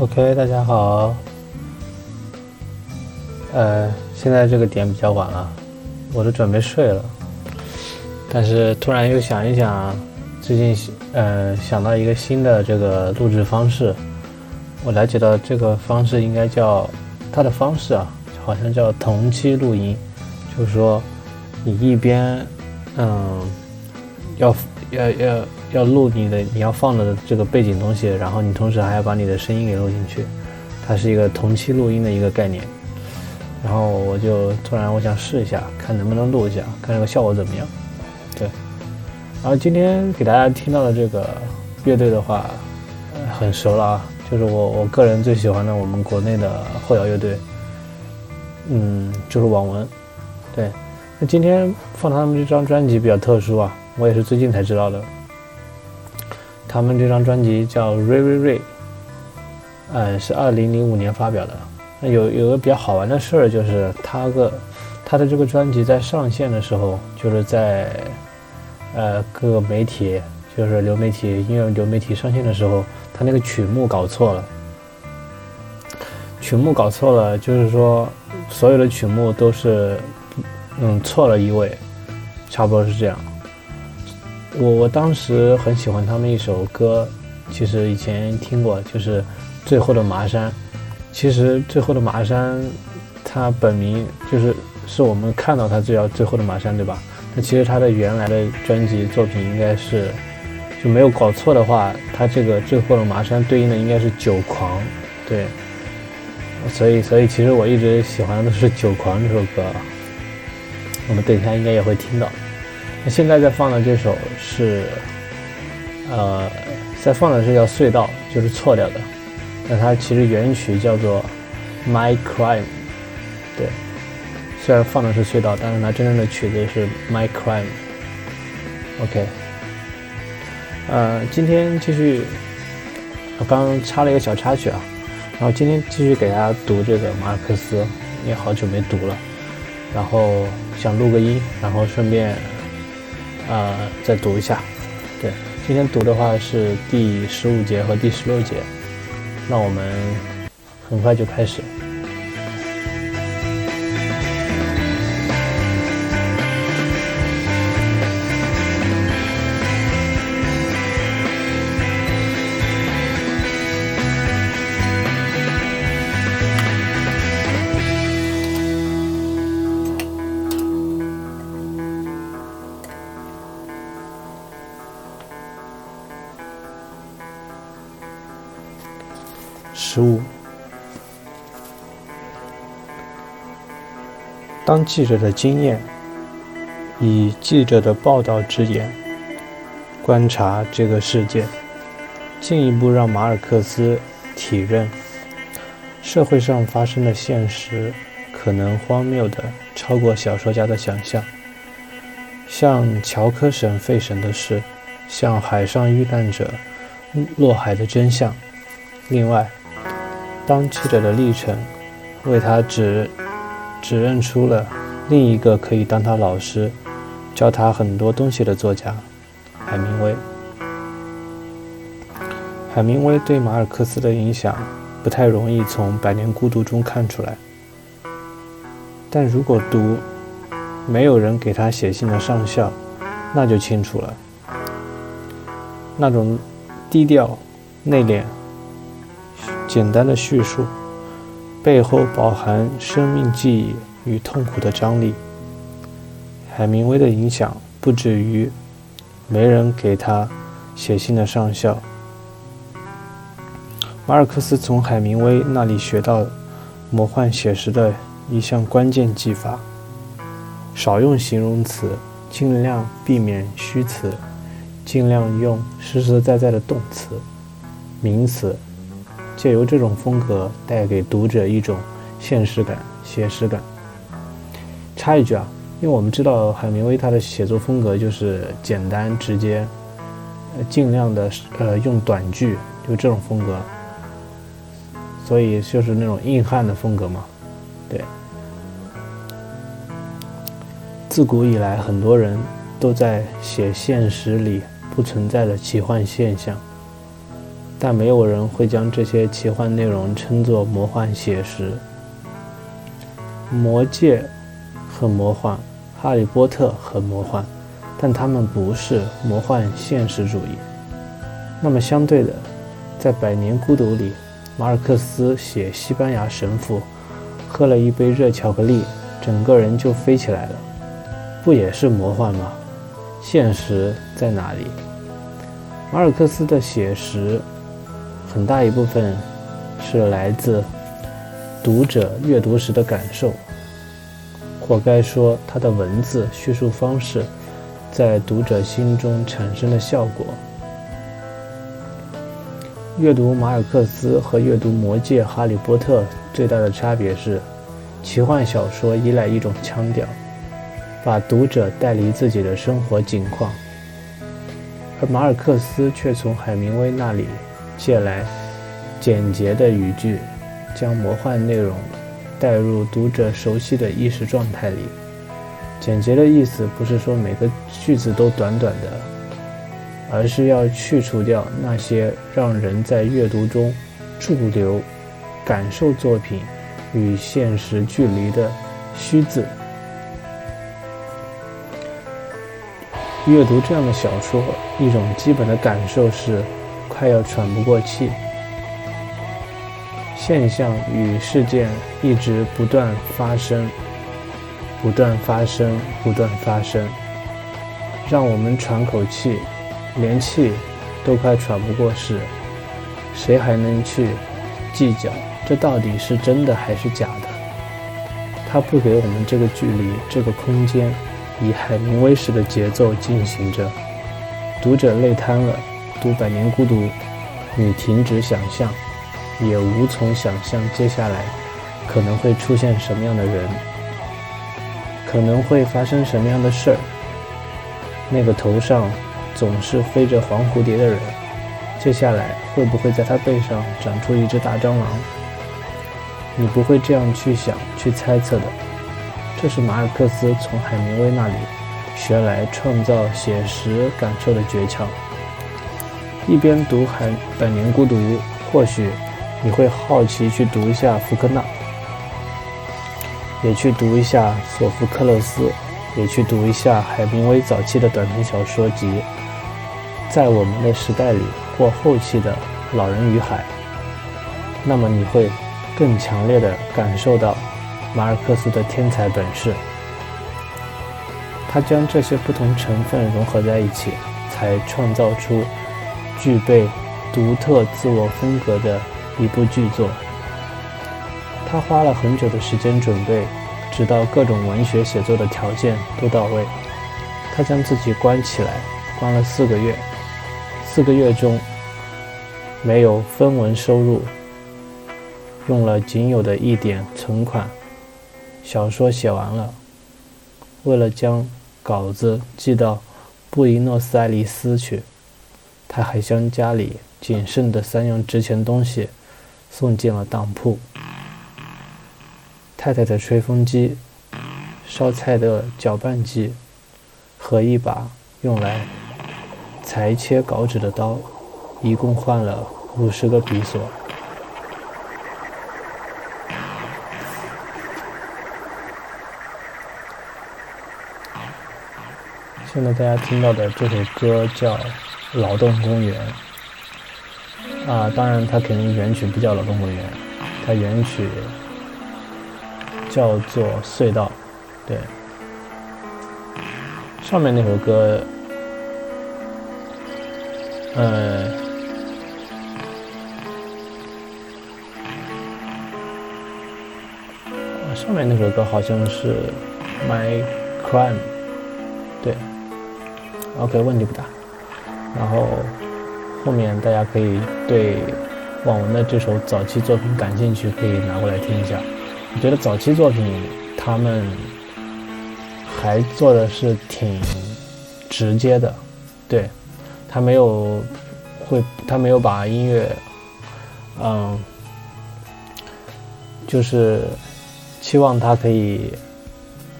OK，大家好。呃，现在这个点比较晚了，我都准备睡了。但是突然又想一想，最近呃想到一个新的这个录制方式，我了解到这个方式应该叫它的方式啊，好像叫同期录音，就是说你一边嗯要要要。要要录你的，你要放的这个背景东西，然后你同时还要把你的声音给录进去，它是一个同期录音的一个概念。然后我就突然我想试一下，看能不能录一下，看这个效果怎么样。对。然后今天给大家听到的这个乐队的话，很熟了啊，就是我我个人最喜欢的我们国内的后摇乐队，嗯，就是网文。对。那今天放他们这张专辑比较特殊啊，我也是最近才知道的。他们这张专辑叫《瑞瑞瑞》，嗯，是二零零五年发表的。那有有个比较好玩的事儿，就是他个他的这个专辑在上线的时候，就是在呃各个媒体，就是流媒体音乐流媒体上线的时候，他那个曲目搞错了。曲目搞错了，就是说所有的曲目都是嗯错了一位，差不多是这样。我我当时很喜欢他们一首歌，其实以前听过，就是《最后的麻山》。其实《最后的麻山》，它本名就是是我们看到它就叫《最后的麻山》，对吧？那其实它的原来的专辑作品应该是，就没有搞错的话，它这个《最后的麻山》对应的应该是《酒狂》，对。所以所以其实我一直喜欢的是《酒狂》这首歌，我们等一下应该也会听到。那现在在放的这首是，呃，在放的是叫《隧道》，就是错掉的。那它其实原曲叫做《My Crime》，对。虽然放的是隧道，但是它真正的曲子是《My Crime》。OK。呃，今天继续，我刚插了一个小插曲啊，然后今天继续给大家读这个马尔克斯，因为好久没读了，然后想录个音，然后顺便。呃，再读一下。对，今天读的话是第十五节和第十六节。那我们很快就开始。十五。当记者的经验，以记者的报道之眼观察这个世界，进一步让马尔克斯体认，社会上发生的现实可能荒谬的超过小说家的想象，像乔科省费神的事，像海上遇难者落海的真相。另外。当记者的历程为他指指认出了另一个可以当他老师、教他很多东西的作家——海明威。海明威对马尔克斯的影响不太容易从《百年孤独》中看出来，但如果读没有人给他写信的上校，那就清楚了。那种低调、内敛。简单的叙述背后饱含生命记忆与痛苦的张力。海明威的影响不止于没人给他写信的上校。马尔克斯从海明威那里学到魔幻写实的一项关键技法：少用形容词，尽量避免虚词，尽量用实实在在的动词、名词。借由这种风格带给读者一种现实感、写实感。插一句啊，因为我们知道海明威他的写作风格就是简单直接，呃，尽量的呃用短句，就这种风格，所以就是那种硬汉的风格嘛。对，自古以来，很多人都在写现实里不存在的奇幻现象。但没有人会将这些奇幻内容称作魔幻写实。魔戒很魔幻，哈利波特很魔幻，但他们不是魔幻现实主义。那么相对的，在《百年孤独》里，马尔克斯写西班牙神父喝了一杯热巧克力，整个人就飞起来了，不也是魔幻吗？现实在哪里？马尔克斯的写实，很大一部分是来自读者阅读时的感受。或该说，他的文字叙述方式在读者心中产生的效果。阅读马尔克斯和阅读《魔戒》《哈利波特》最大的差别是，奇幻小说依赖一种腔调，把读者带离自己的生活境况，而马尔克斯却从海明威那里借来简洁的语句，将魔幻内容。带入读者熟悉的意识状态里。简洁的意思不是说每个句子都短短的，而是要去除掉那些让人在阅读中驻留、感受作品与现实距离的虚字。阅读这样的小说，一种基本的感受是快要喘不过气。现象与事件一直不断发生，不断发生，不断发生，让我们喘口气，连气都快喘不过时。谁还能去计较这到底是真的还是假的？他不给我们这个距离，这个空间，以海明威式的节奏进行着。读者累瘫了，《百年孤独》，你停止想象。也无从想象接下来可能会出现什么样的人，可能会发生什么样的事儿。那个头上总是飞着黄蝴蝶的人，接下来会不会在他背上长出一只大蟑螂？你不会这样去想、去猜测的。这是马尔克斯从海明威那里学来创造写实感受的诀窍。一边读《海百年孤独》，或许。你会好奇去读一下福克纳，也去读一下索福克勒斯，也去读一下海明威早期的短篇小说集，在我们的时代里或后期的《老人与海》，那么你会更强烈的感受到马尔克斯的天才本事。他将这些不同成分融合在一起，才创造出具备独特自我风格的。一部剧作，他花了很久的时间准备，直到各种文学写作的条件都到位。他将自己关起来，关了四个月。四个月中，没有分文收入，用了仅有的一点存款，小说写完了。为了将稿子寄到布宜诺斯艾利斯去，他还将家里仅剩的三样值钱东西。送进了当铺。太太的吹风机、烧菜的搅拌机和一把用来裁切稿纸的刀，一共换了五十个笔索。现在大家听到的这首歌叫《劳动公园》。啊，当然，它肯定原曲不叫《劳动公园》，它原曲叫做《隧道》。对，上面那首歌，呃，上面那首歌好像是《My Crime》。对，OK，问题不大。然后。后面大家可以对网文的这首早期作品感兴趣，可以拿过来听一下。我觉得早期作品他们还做的是挺直接的，对他没有会他没有把音乐，嗯，就是期望它可以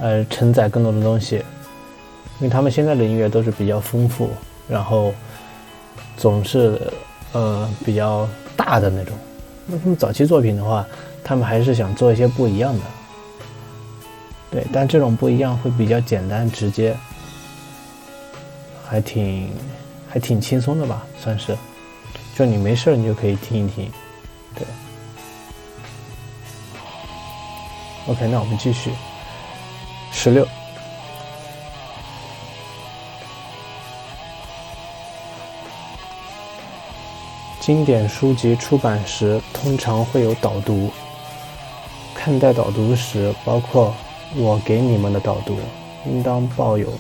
呃承载更多的东西，因为他们现在的音乐都是比较丰富，然后。总是呃比较大的那种。那他们早期作品的话，他们还是想做一些不一样的。对，但这种不一样会比较简单直接，还挺还挺轻松的吧，算是。就你没事，你就可以听一听。对。OK，那我们继续。十六。经典书籍出版时，通常会有导读。看待导读时，包括我给你们的导读，应当抱有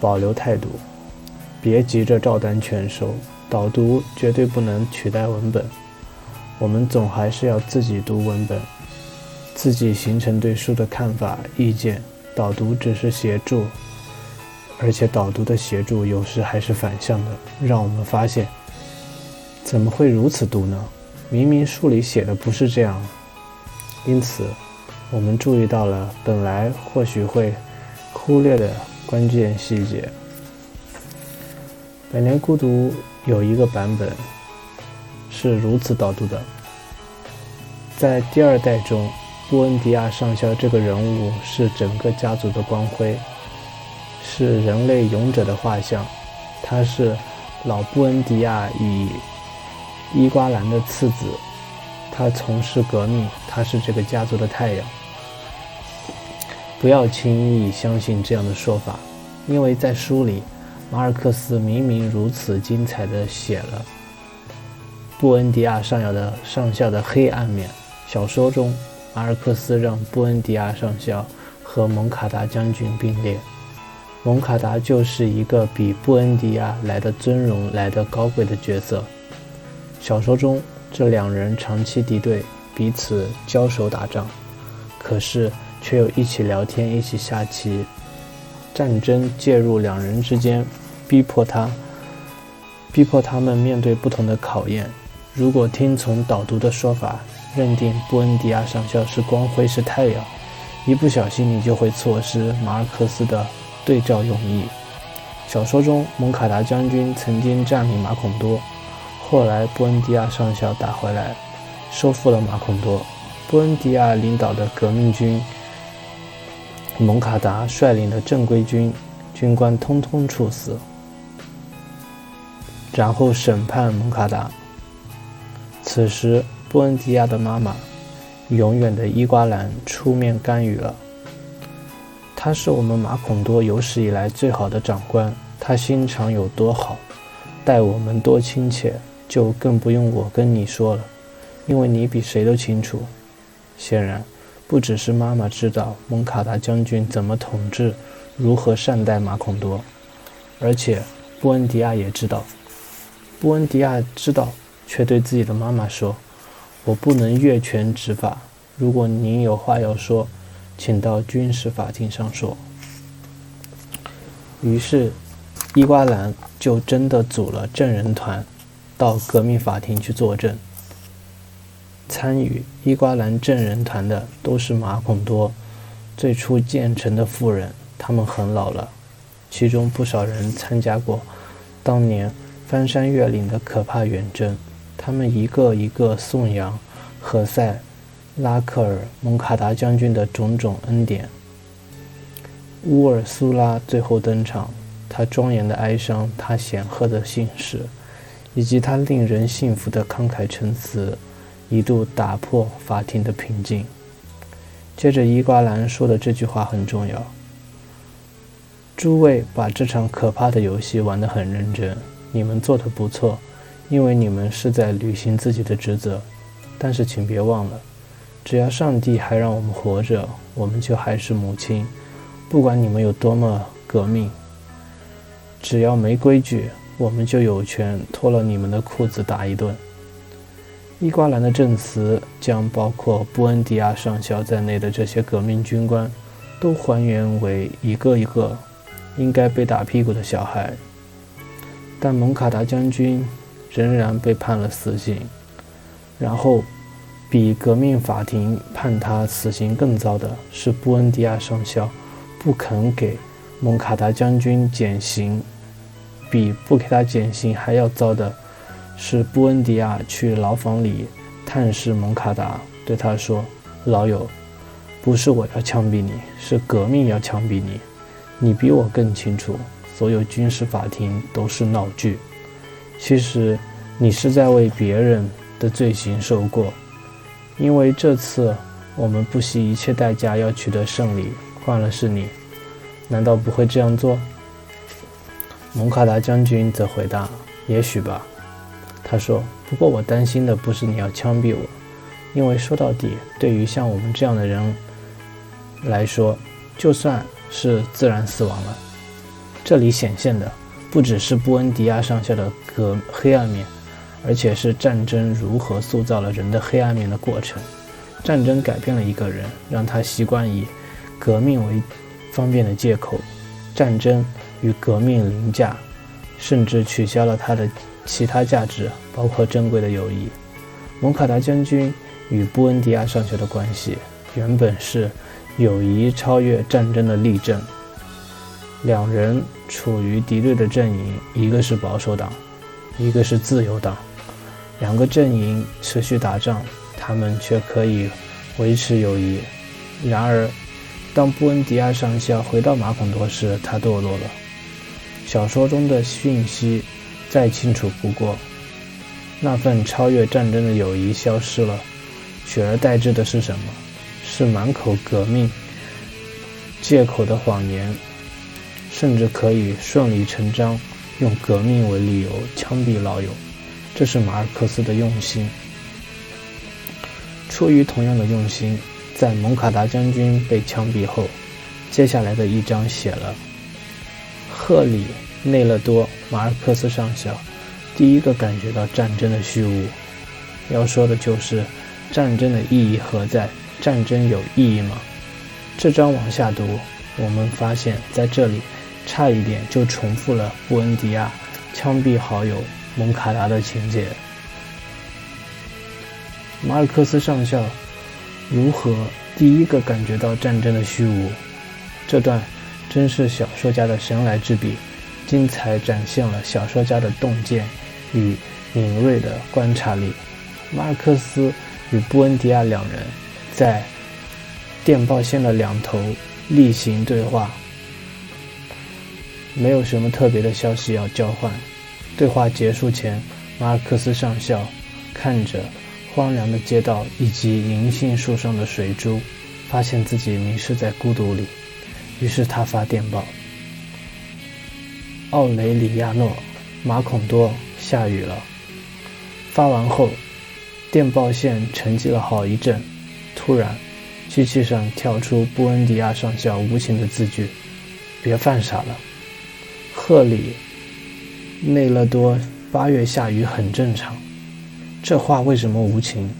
保留态度，别急着照单全收。导读绝对不能取代文本，我们总还是要自己读文本，自己形成对书的看法、意见。导读只是协助，而且导读的协助有时还是反向的，让我们发现。怎么会如此读呢？明明书里写的不是这样。因此，我们注意到了本来或许会忽略的关键细节。《百年孤独》有一个版本是如此导读的：在第二代中，布恩迪亚上校这个人物是整个家族的光辉，是人类勇者的画像。他是老布恩迪亚以。伊瓜兰的次子，他从事革命，他是这个家族的太阳。不要轻易相信这样的说法，因为在书里，马尔克斯明明如此精彩地写了布恩迪亚上校的上校的黑暗面。小说中，马尔克斯让布恩迪亚上校和蒙卡达将军并列，蒙卡达就是一个比布恩迪亚来的尊荣、来的高贵的角色。小说中，这两人长期敌对，彼此交手打仗，可是却又一起聊天，一起下棋。战争介入两人之间，逼迫他，逼迫他们面对不同的考验。如果听从导读的说法，认定布恩迪亚上校是光辉是太阳，一不小心你就会错失马尔克斯的对照用意。小说中，蒙卡达将军曾经占领马孔多。后来，布恩迪亚上校打回来，收复了马孔多。布恩迪亚领导的革命军，蒙卡达率领的正规军军官通通处死，然后审判蒙卡达。此时，布恩迪亚的妈妈，永远的伊瓜兰出面干预了。他是我们马孔多有史以来最好的长官，他心肠有多好，待我们多亲切。就更不用我跟你说了，因为你比谁都清楚。显然，不只是妈妈知道蒙卡达将军怎么统治，如何善待马孔多，而且布恩迪亚也知道。布恩迪亚知道，却对自己的妈妈说：“我不能越权执法。如果您有话要说，请到军事法庭上说。”于是，伊瓜兰就真的组了证人团。到革命法庭去作证。参与伊瓜兰证人团的都是马孔多最初建成的富人，他们很老了，其中不少人参加过当年翻山越岭的可怕远征。他们一个一个颂扬何塞拉克尔蒙卡达将军的种种恩典。乌尔苏拉最后登场，他庄严的哀伤，他显赫的姓氏。以及他令人信服的慷慨陈词，一度打破法庭的平静。接着，伊瓜兰说的这句话很重要：“诸位把这场可怕的游戏玩得很认真，你们做得不错，因为你们是在履行自己的职责。但是，请别忘了，只要上帝还让我们活着，我们就还是母亲。不管你们有多么革命，只要没规矩。”我们就有权脱了你们的裤子打一顿。伊瓜兰的证词将包括布恩迪亚上校在内的这些革命军官，都还原为一个一个应该被打屁股的小孩。但蒙卡达将军仍然被判了死刑。然后，比革命法庭判他死刑更糟的是，布恩迪亚上校不肯给蒙卡达将军减刑。比不给他减刑还要糟的是布恩迪亚去牢房里探视蒙卡达，对他说：“老友，不是我要枪毙你，是革命要枪毙你。你比我更清楚，所有军事法庭都是闹剧。其实，你是在为别人的罪行受过，因为这次我们不惜一切代价要取得胜利。换了是你，难道不会这样做？”蒙卡达将军则回答：“也许吧。”他说：“不过我担心的不是你要枪毙我，因为说到底，对于像我们这样的人来说，就算是自然死亡了，这里显现的不只是布恩迪亚上校的革黑暗面，而且是战争如何塑造了人的黑暗面的过程。战争改变了一个人，让他习惯以革命为方便的借口，战争。”与革命凌驾，甚至取消了他的其他价值，包括珍贵的友谊。蒙卡达将军与布恩迪亚上校的关系原本是友谊超越战争的例证。两人处于敌对的阵营，一个是保守党，一个是自由党。两个阵营持续打仗，他们却可以维持友谊。然而，当布恩迪亚上校回到马孔多时，他堕落了。小说中的讯息再清楚不过，那份超越战争的友谊消失了，取而代之的是什么？是满口革命借口的谎言，甚至可以顺理成章用革命为理由枪毙老友。这是马尔克斯的用心。出于同样的用心，在蒙卡达将军被枪毙后，接下来的一章写了。赫里内勒多马尔克斯上校第一个感觉到战争的虚无。要说的就是战争的意义何在？战争有意义吗？这章往下读，我们发现在这里差一点就重复了布恩迪亚枪毙好友蒙卡达的情节。马尔克斯上校如何第一个感觉到战争的虚无？这段。真是小说家的神来之笔，精彩展现了小说家的洞见与敏锐的观察力。马尔克斯与布恩迪亚两人在电报线的两头例行对话，没有什么特别的消息要交换。对话结束前，马尔克斯上校看着荒凉的街道以及银杏树上的水珠，发现自己迷失在孤独里。于是他发电报：“奥雷里亚诺，马孔多，下雨了。”发完后，电报线沉寂了好一阵。突然，机器上跳出布恩迪亚上校无情的字句：“别犯傻了，赫里内勒多，八月下雨很正常。”这话为什么无情？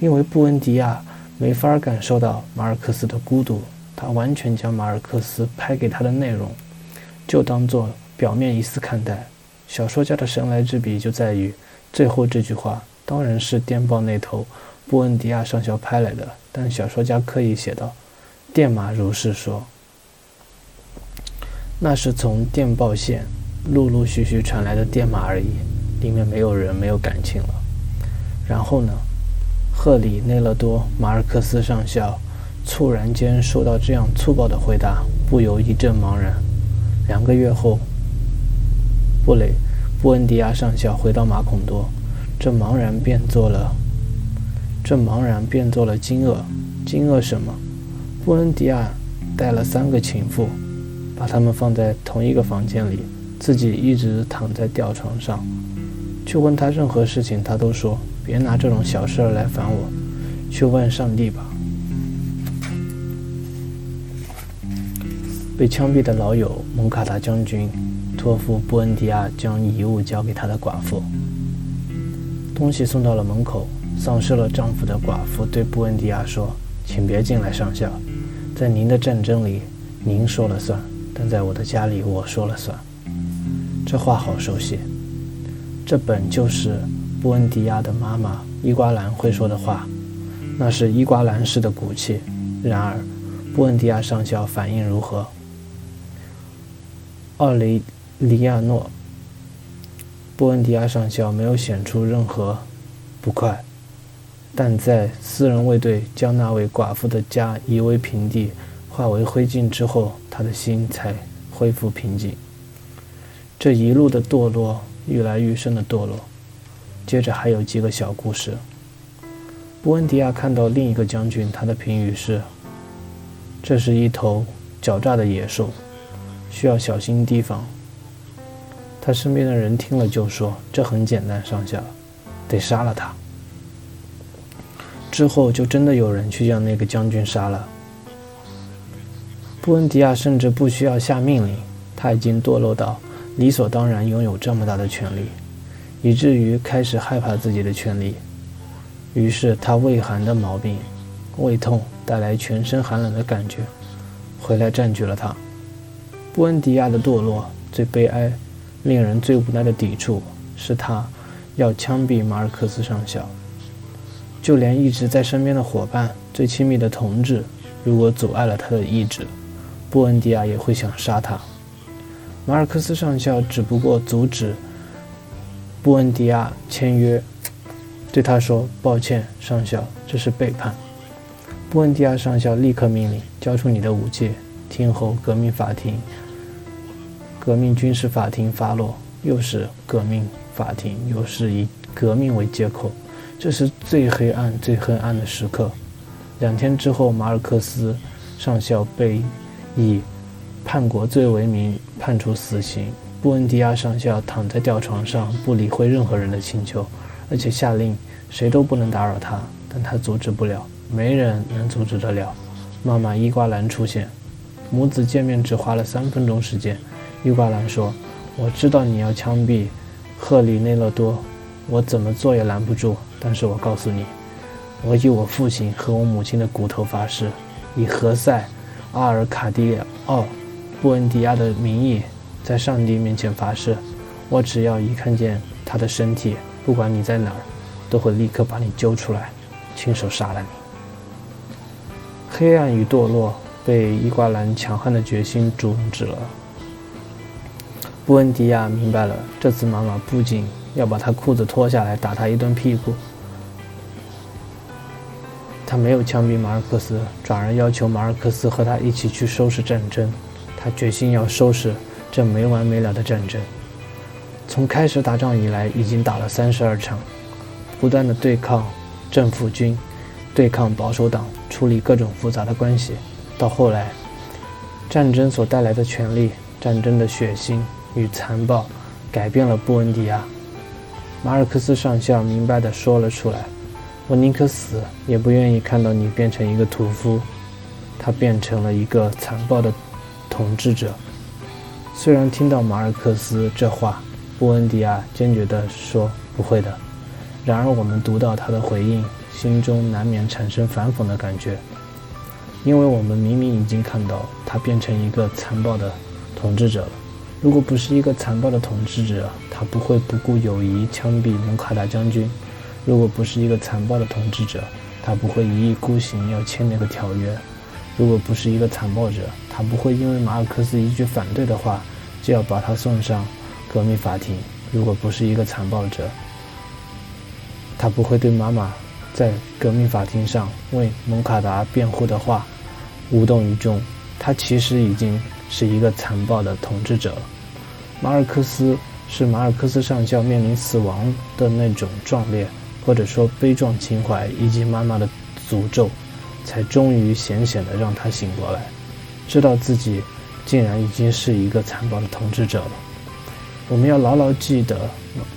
因为布恩迪亚没法感受到马尔克斯的孤独。他完全将马尔克斯拍给他的内容，就当做表面意思看待。小说家的神来之笔就在于最后这句话，当然是电报那头布恩迪亚上校拍来的，但小说家刻意写道：“电马如是说。”那是从电报线陆陆续续传来的电码而已，里面没有人，没有感情了。然后呢？赫里内勒多马尔克斯上校。猝然间收到这样粗暴的回答，不由一阵茫然。两个月后，布雷布恩迪亚上校回到马孔多，这茫然变作了这茫然变作了惊愕。惊愕什么？布恩迪亚带了三个情妇，把他们放在同一个房间里，自己一直躺在吊床上。去问他任何事情，他都说别拿这种小事来烦我，去问上帝吧。被枪毙的老友蒙卡达将军托付布恩迪亚将遗物交给他的寡妇。东西送到了门口，丧失了丈夫的寡妇对布恩迪亚说：“请别进来，上校。在您的战争里，您说了算；但在我的家里，我说了算。”这话好熟悉，这本就是布恩迪亚的妈妈伊瓜兰会说的话，那是伊瓜兰式的骨气。然而，布恩迪亚上校反应如何？奥雷里亚诺布恩迪亚上校没有显出任何不快，但在私人卫队将那位寡妇的家夷为平地、化为灰烬之后，他的心才恢复平静。这一路的堕落，愈来愈深的堕落。接着还有几个小故事。布恩迪亚看到另一个将军，他的评语是：“这是一头狡诈的野兽，需要小心提防。”他身边的人听了就说：“这很简单，上校，得杀了他。”之后就真的有人去将那个将军杀了。布恩迪亚甚至不需要下命令，他已经堕落到理所当然拥有这么大的权利，以至于开始害怕自己的权利。于是他胃寒的毛病，胃痛带来全身寒冷的感觉，回来占据了他。布恩迪亚的堕落最悲哀。令人最无奈的抵触是他要枪毙马尔克斯上校，就连一直在身边的伙伴、最亲密的同志，如果阻碍了他的意志，布恩迪亚也会想杀他。马尔克斯上校只不过阻止布恩迪亚签约，对他说：“抱歉，上校，这是背叛。”布恩迪亚上校立刻命令：“交出你的武器，听候革命法庭。”革命军事法庭发落，又是革命法庭，又是以革命为借口，这是最黑暗、最黑暗的时刻。两天之后，马尔克斯上校被以叛国罪为名判处死刑。布恩迪亚上校躺在吊床上，不理会任何人的请求，而且下令谁都不能打扰他，但他阻止不了，没人能阻止得了。妈妈伊瓜兰出现，母子见面只花了三分钟时间。伊瓜兰说：“我知道你要枪毙赫里内勒多，我怎么做也拦不住。但是我告诉你，我以我父亲和我母亲的骨头发誓，以何塞·阿尔卡迪奥·布恩迪亚的名义，在上帝面前发誓，我只要一看见他的身体，不管你在哪儿，都会立刻把你揪出来，亲手杀了你。”黑暗与堕落被伊瓜兰强悍的决心终止了。布恩迪亚明白了，这次妈妈不仅要把他裤子脱下来打他一顿屁股，他没有枪毙马尔克斯，转而要求马尔克斯和他一起去收拾战争。他决心要收拾这没完没了的战争。从开始打仗以来，已经打了三十二场，不断的对抗政府军，对抗保守党，处理各种复杂的关系。到后来，战争所带来的权利，战争的血腥。与残暴改变了布恩迪亚。马尔克斯上校明白地说了出来：“我宁可死，也不愿意看到你变成一个屠夫。”他变成了一个残暴的统治者。虽然听到马尔克斯这话，布恩迪亚坚决地说：“不会的。”然而，我们读到他的回应，心中难免产生反讽的感觉，因为我们明明已经看到他变成一个残暴的统治者了。如果不是一个残暴的统治者，他不会不顾友谊枪毙蒙卡达将军；如果不是一个残暴的统治者，他不会一意孤行要签那个条约；如果不是一个残暴者，他不会因为马尔克斯一句反对的话就要把他送上革命法庭；如果不是一个残暴者，他不会对妈妈在革命法庭上为蒙卡达辩护的话无动于衷。他其实已经。是一个残暴的统治者，马尔克斯是马尔克斯上校面临死亡的那种壮烈，或者说悲壮情怀，以及妈妈的诅咒，才终于险险的让他醒过来，知道自己竟然已经是一个残暴的统治者了。我们要牢牢记得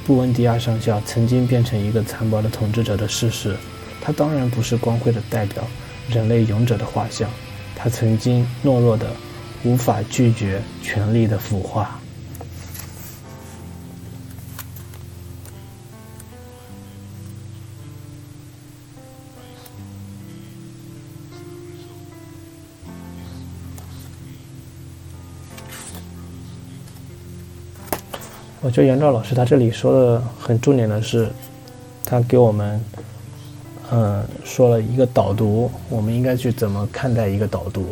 布恩迪亚上校曾经变成一个残暴的统治者的事实，他当然不是光辉的代表，人类勇者的画像，他曾经懦弱的。无法拒绝权力的腐化。我觉得杨照老师他这里说的很重点的是，他给我们，嗯，说了一个导读，我们应该去怎么看待一个导读。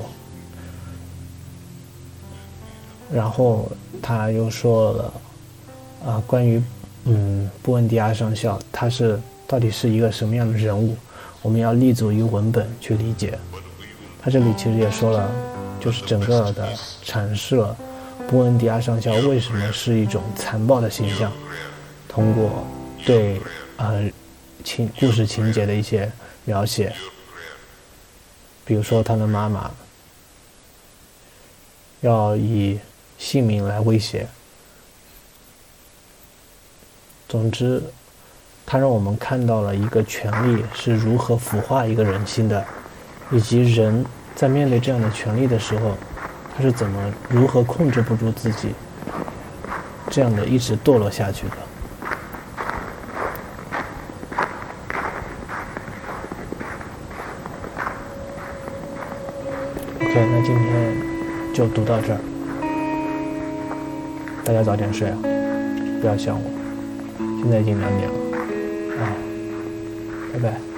然后他又说了，啊，关于嗯，布恩迪亚上校他是到底是一个什么样的人物？我们要立足于文本去理解。他这里其实也说了，就是整个的阐释了布恩迪亚上校为什么是一种残暴的形象，通过对呃情故事情节的一些描写，比如说他的妈妈要以性命来威胁。总之，他让我们看到了一个权力是如何腐化一个人心的，以及人在面对这样的权力的时候，他是怎么如何控制不住自己，这样的一直堕落下去的。OK，那今天就读到这儿，大家早点睡啊，不要想我。现在已经两点了，啊，拜拜。